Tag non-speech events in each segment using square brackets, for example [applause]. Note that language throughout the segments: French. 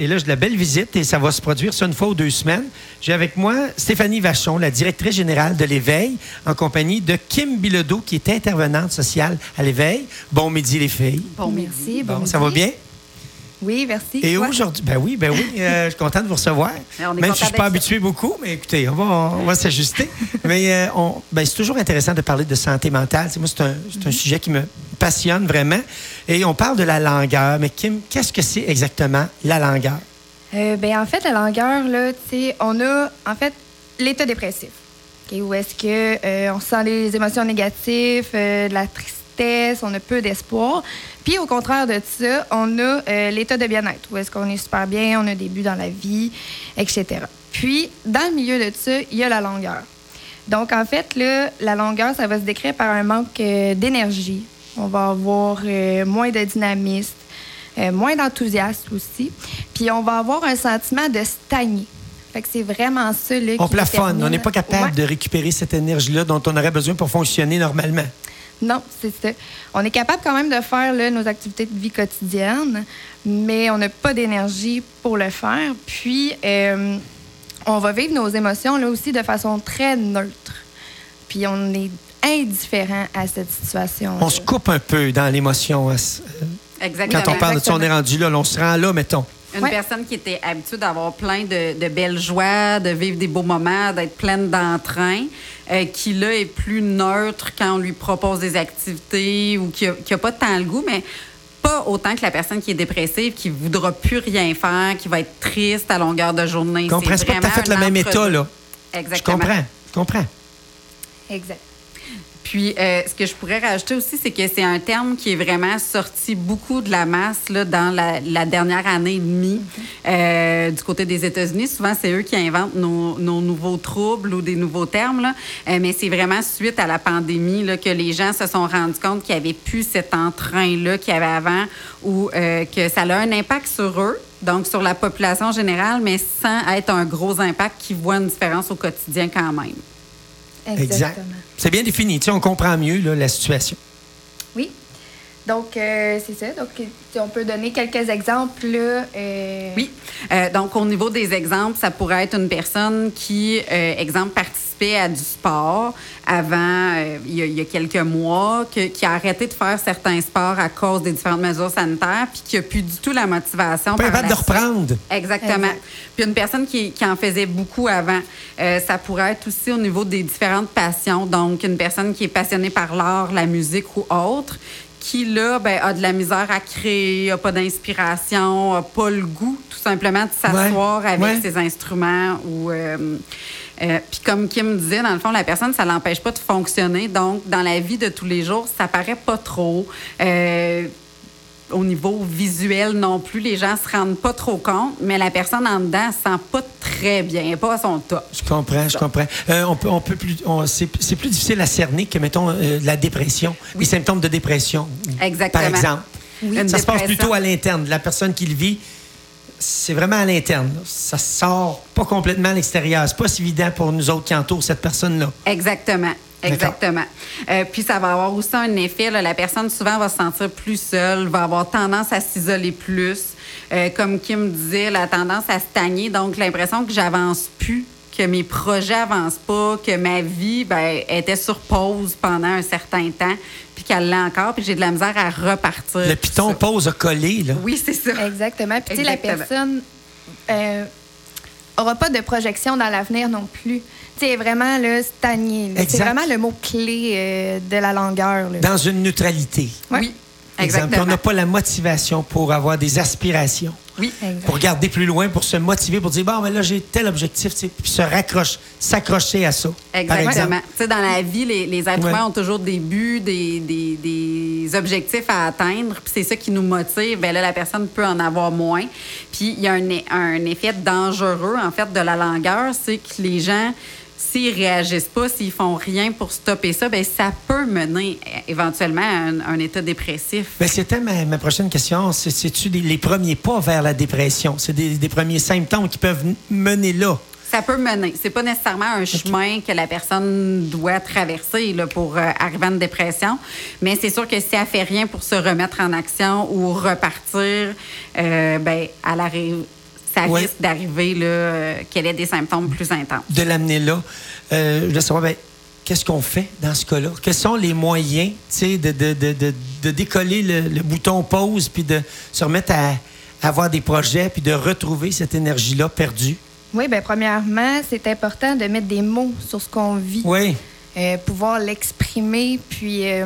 Et là, j'ai de la belle visite et ça va se produire ça une fois ou deux semaines. J'ai avec moi Stéphanie Vachon, la directrice générale de l'Éveil, en compagnie de Kim Bilodeau, qui est intervenante sociale à l'Éveil. Bon midi, les filles. Bon midi. Bon, ça va bien? Oui, merci. Et aujourd'hui, ben oui, ben oui, [laughs] euh, je suis content de vous recevoir. Même si je suis pas habitué beaucoup, mais écoutez, on va, on va s'ajuster. [laughs] mais euh, ben, c'est toujours intéressant de parler de santé mentale. Moi, c'est un, c'est un sujet qui me passionne vraiment. Et on parle de la langueur. Mais Kim, qu'est-ce que c'est exactement la langueur? Euh, ben, en fait, la langueur, là, on a en fait l'état dépressif. où est-ce que euh, on sent les émotions négatives, euh, de la tristesse, on a peu d'espoir. Puis au contraire de ça, on a euh, l'état de bien-être, où est-ce qu'on est super bien, on a des buts dans la vie, etc. Puis dans le milieu de ça, il y a la longueur. Donc en fait, là, la longueur, ça va se décrire par un manque d'énergie. On va avoir moins de dynamisme, moins d'enthousiasme aussi. Puis on va avoir un sentiment de stagner. Fait que c'est vraiment ça. Là, on plafonne. On n'est pas capable de récupérer cette énergie-là dont on aurait besoin pour fonctionner normalement. Non, c'est ça. On est capable quand même de faire là, nos activités de vie quotidienne, mais on n'a pas d'énergie pour le faire. Puis, euh, on va vivre nos émotions là aussi de façon très neutre. Puis, on est indifférent à cette situation. On se coupe un peu dans l'émotion. Exactement. Quand on parle de ça, on est rendu là, on se rend là, mettons. Une personne qui était habituée d'avoir plein de, belles joies, de vivre des beaux moments, d'être pleine d'entrain, euh, qui là est plus neutre quand on lui propose des activités ou qui n'a pas tant le goût, mais pas autant que la personne qui est dépressive, qui voudra plus rien faire, qui va être triste à longueur de journée. Je comprends, pas tout à fait le même état, là. Exactement. Je comprends, je comprends. Exact. Puis, euh, ce que je pourrais rajouter aussi, c'est que c'est un terme qui est vraiment sorti beaucoup de la masse là, dans la, dernière année et demie euh, du côté des États-Unis. Souvent, c'est eux qui inventent nos, nouveaux troubles ou des nouveaux termes. Là. Euh, mais c'est vraiment suite à la pandémie là, que les gens se sont rendus compte qu'il n'y avait plus cet entrain-là qu'il y avait avant ou que ça a un impact sur eux, donc sur la population générale, mais sans être un gros impact qui voit une différence au quotidien quand même. Exactement. C'est bien défini. Tu on comprend mieux la situation. Oui. Donc, euh, c'est ça. Donc, on peut donner quelques exemples. Euh, oui. Euh, donc, au niveau des exemples, ça pourrait être une personne qui, exemple, participait à du sport avant, il y, a, quelques mois, qui a arrêté de faire certains sports à cause des différentes mesures sanitaires, puis qui n'a plus du tout la motivation. Pas capable de reprendre. Exactement. Puis une personne qui, qui, en faisait beaucoup avant. ça pourrait être aussi au niveau des différentes passions. Donc, une personne qui est passionnée par l'art, la musique ou autre, qui, là, ben, a de la misère à créer, a pas d'inspiration, a pas le goût, tout simplement, de s'asseoir avec ses instruments ou. Euh, euh, puis comme Kim disait, dans le fond, la personne, ça l'empêche pas de fonctionner. Donc, dans la vie de tous les jours, ça paraît pas trop. Euh, au niveau visuel non plus. Les gens se rendent pas trop compte, mais la personne en dedans se sent pas très bien, pas à son top. Je comprends, je comprends. Euh, on peut, on peut plus, c'est, plus difficile à cerner que, mettons, euh, la dépression, les symptômes de dépression. Exactement. Par exemple. Ça se passe plutôt à l'interne. La personne qui le vit, c'est vraiment à l'interne. Ça sort pas complètement à l'extérieur. C'est pas si évident pour nous autres qui entourent cette personne-là. Exactement. Exactement. Euh, puis ça va avoir aussi un effet. la personne souvent va se sentir plus seule, va avoir tendance à s'isoler plus. Euh, comme Kim disait, la tendance à stagner. Donc l'impression que j'avance plus, que mes projets avancent pas, que ma vie ben, était sur pause pendant un certain temps, puis qu'elle l'a encore, puis j'ai de la misère à repartir. Le piton pause a collé, là. Oui, c'est ça. Exactement. Puis tu sais, la personne euh, aura pas de projection dans l'avenir non plus c'est vraiment le stagné. C'est vraiment le mot-clé euh, de la longueur. Dans une neutralité. Oui. Exactement. On n'a pas la motivation pour avoir des aspirations. Oui. Pour garder plus loin, pour se motiver, pour dire, bon, mais là, j'ai tel objectif, puis se raccrocher, s'accrocher à ça. Exactement. Tu sais, dans la vie, les, les êtres humains ont toujours des buts, des, des, des objectifs à atteindre, puis c'est ça qui nous motive. Bien là, la personne peut en avoir moins. Puis il y a un, un effet dangereux, en fait, de la longueur, c'est que les gens s'ils réagissent pas, s'ils font rien pour stopper ça, ben ça peut mener éventuellement à un, état dépressif. Ben, c'était ma, prochaine question. C'est-tu les premiers pas vers la dépression? C'est des, premiers symptômes qui peuvent mener là? Ça peut mener. C'est pas nécessairement un chemin que la personne doit traverser là, pour euh, arriver à une dépression, mais c'est sûr que si elle fait rien pour se remettre en action ou repartir, euh, ben, elle arrive ça risque d'arriver euh, qu'elle ait des symptômes plus intenses. De l'amener là. Euh, je veux savoir, ben, qu'est-ce qu'on fait dans ce cas-là? Quels sont les moyens de, de, de, de, décoller le, bouton pause puis de se remettre à, avoir des projets puis de retrouver cette énergie-là perdue? Oui, bien, premièrement, c'est important de mettre des mots sur ce qu'on vit. Oui. Euh, pouvoir l'exprimer, puis euh,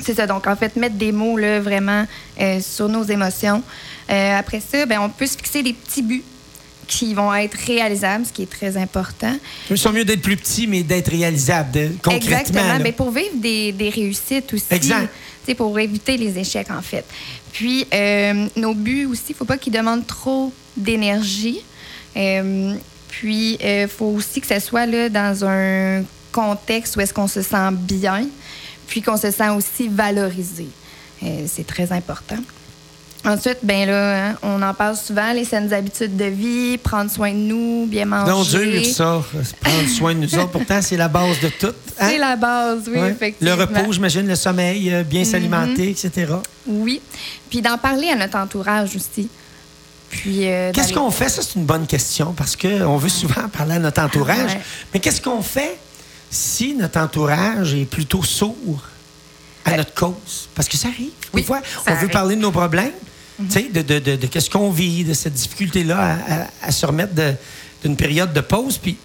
c'est ça. Donc, en fait, mettre des mots là, vraiment euh, sur nos émotions. après ça, bien, on peut se fixer des petits buts qui vont être réalisables, ce qui est très important. Il sont mieux d'être plus petits, mais d'être réalisables concrètement. Exactement. Mais pour vivre des, des réussites aussi. Exact. Pour éviter les échecs, en fait. Puis, nos buts aussi, il ne faut pas qu'ils demandent trop d'énergie. puis, il faut aussi que ça soit là, dans un contexte où est-ce qu'on se sent bien, puis qu'on se sent aussi valorisé. Euh, c'est très important. Ensuite, ben là, hein, on en parle souvent, les saines habitudes de vie, prendre soin de nous, bien manger. Non, dur, ça, prendre soin de nous autres. Pourtant, c'est la base de tout. Hein? C'est la base, oui, effectivement. Le repos, j'imagine, le sommeil, euh, bien s'alimenter, mhm. etc. Oui. Puis d'en parler à notre entourage aussi. Puis. Euh, qu'est-ce qu'on fait? Ça, c'est une bonne question parce qu'on veut souvent parler à notre entourage. Mais qu'est-ce qu'on fait si notre entourage est plutôt sourd à ben, notre cause, parce que ça arrive. Des fois, on veut parler de nos problèmes, mhm. de, de, de, qu'est-ce qu'on vit, de cette difficulté-là à, se remettre d'une période de pause, puis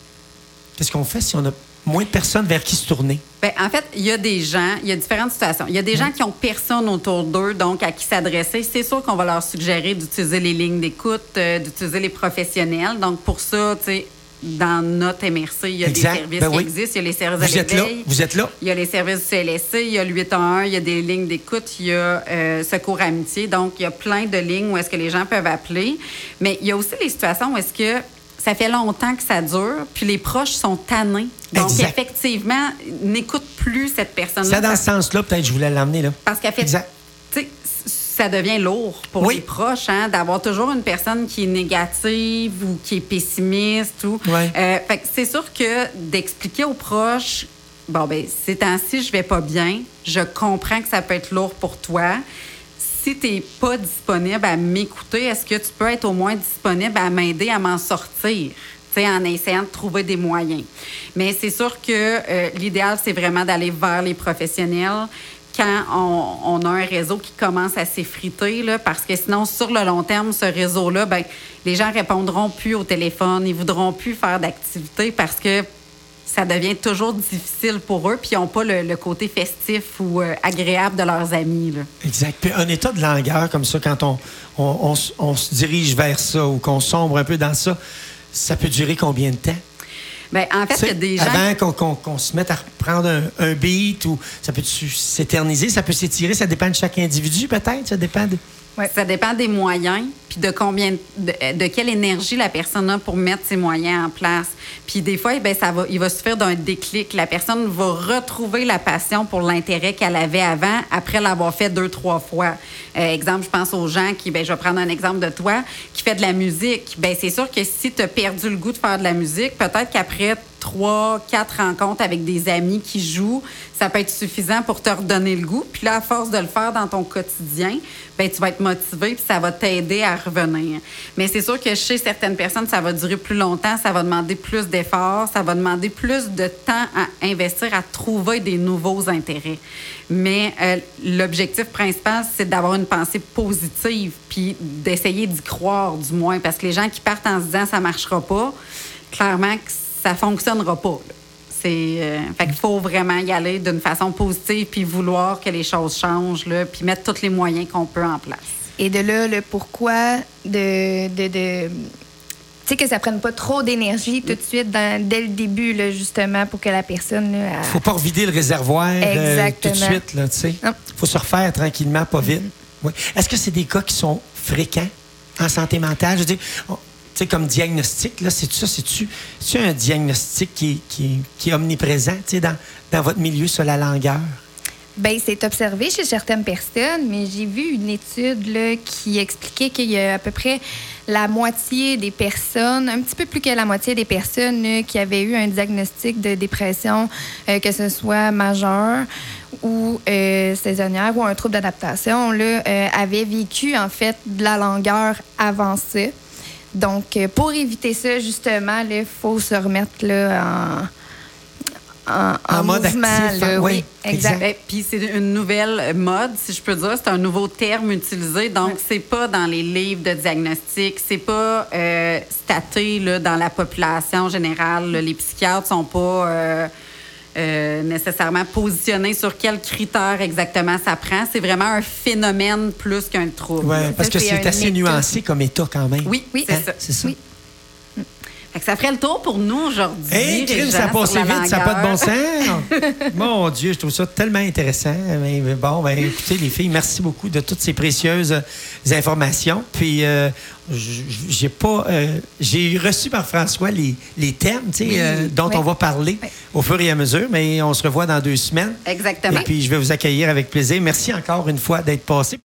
qu'est-ce qu'on fait si on a moins de personnes vers qui se tourner? Bien, en fait, il y a des gens, il y a différentes situations. Il y a des gens qui ont personne autour d'eux, donc à qui s'adresser. C'est sûr qu'on va leur suggérer d'utiliser les lignes d'écoute, euh, d'utiliser les professionnels. Donc, pour ça, tu sais, dans notre MRC, il y a des services ben qui existent. Il y a les services vous êtes là. Vous êtes là. Il y a les services du CLSC, il y a le 811, il y a des lignes d'écoute, il y a euh, Secours Amitié. Donc, il y a plein de lignes où est-ce que les gens peuvent appeler. Mais il y a aussi les situations où est-ce que ça fait longtemps que ça dure, puis les proches sont tannés. Donc, effectivement, n'écoute plus cette personne-là. C'est dans ce sens-là, peut-être, je voulais l'amener là. Parce qu'elle fait. Exact ça devient lourd pour les proches, hein, d'avoir toujours une personne qui est négative ou qui est pessimiste. Ou, euh, c'est sûr que d'expliquer aux proches, bon, ben, ces temps-ci, je vais pas bien, je comprends que ça peut être lourd pour toi. Si tu n'es pas disponible à m'écouter, est-ce que tu peux être au moins disponible à m'aider à m'en sortir? en essayant de trouver des moyens? Mais c'est sûr que euh, l'idéal, c'est vraiment d'aller vers les professionnels quand on, a un réseau qui commence à s'effriter, parce que sinon, sur le long terme, ce réseau-là, ben, les gens répondront plus au téléphone, ils voudront plus faire d'activité parce que ça devient toujours difficile pour eux, puis ils n'ont pas le, côté festif ou euh, agréable de leurs amis. Exact. Puis un état de langueur comme ça, quand on, on se dirige vers ça ou qu'on sombre un peu dans ça, ça peut durer combien de temps? Bien, en fait, il y a des gens. Avant qu'on se mette à reprendre un, beat ou ça peut s'éterniser, ça peut s'étirer, ça dépend de chaque individu peut-être, ça dépend de. Ça dépend des moyens, puis de combien, de, quelle énergie la personne a pour mettre ses moyens en place. Puis des fois, ben ça va, il va suffire d'un déclic. La personne va retrouver la passion pour l'intérêt qu'elle avait avant après l'avoir fait deux, trois fois. Euh, exemple, je pense aux gens qui, ben je vais prendre un exemple de toi, qui fait de la musique. Ben c'est sûr que si tu as perdu le goût de faire de la musique, peut-être qu'après trois, quatre rencontres avec des amis qui jouent, ça peut être suffisant pour te redonner le goût. Puis là, à force de le faire dans ton quotidien, ben tu vas être motivé puis ça va t'aider à revenir. Mais c'est sûr que chez certaines personnes, ça va durer plus longtemps, ça va demander plus d'efforts, ça va demander plus de temps à investir à trouver des nouveaux intérêts. Mais euh, l'objectif principal, c'est d'avoir une pensée positive puis d'essayer d'y croire du moins parce que les gens qui partent en se disant ça marchera pas, clairement que ça fonctionnera pas. C'est, euh, fait qu'il faut vraiment y aller d'une façon positive puis vouloir que les choses changent, là, puis mettre tous les moyens qu'on peut en place. Et de là, le pourquoi de, de, de tu sais, que ça prenne pas trop d'énergie tout de suite dès le début, là, justement, pour que la personne. Il faut pas revider le réservoir euh, tout de suite. Il faut se refaire tranquillement, pas vite. Oui. Est-ce que c'est des cas qui sont fréquents en santé mentale? Je veux dire, sais, comme diagnostic, là, c'est ça, c'est-tu, un diagnostic qui, qui, qui est omniprésent, tu dans, dans votre milieu sur la langueur? Bien, c'est observé chez certaines personnes, mais j'ai vu une étude là, qui expliquait qu'il y a à peu près la moitié des personnes, un petit peu plus que la moitié des personnes qui avaient eu un diagnostic de dépression, euh, que ce soit majeur ou euh, saisonnière ou un trouble d'adaptation, euh, avaient vécu en fait de la langueur avancée. Donc, pour éviter ça, justement, il faut se remettre là, en en, mode actif. Hein. oui, exact. Eh, puis c'est une nouvelle mode, si je peux dire. C'est un nouveau terme utilisé. Donc, c'est pas dans les livres de diagnostic, c'est pas euh, staté là, dans la population générale. Les psychiatres sont pas euh, euh, nécessairement positionnés sur quels critères exactement ça prend. C'est vraiment un phénomène plus qu'un trouble. Oui, parce que c'est assez nuancé comme état quand même. Oui, oui, c'est ça. C'est ça. Oui ça ferait le tour pour nous aujourd'hui. Hey, ça a passé vite, ça n'a pas de bon sens. [laughs] Mon Dieu, je trouve ça tellement intéressant. Mais bon, ben, écoutez, les filles, merci beaucoup de toutes ces précieuses euh, informations. Puis, euh, j'ai pas. Euh, j'ai reçu par François les, les thèmes dont on va parler au fur et à mesure, mais on se revoit dans deux semaines. Exactement. Et puis, je vais vous accueillir avec plaisir. Merci encore une fois d'être passé.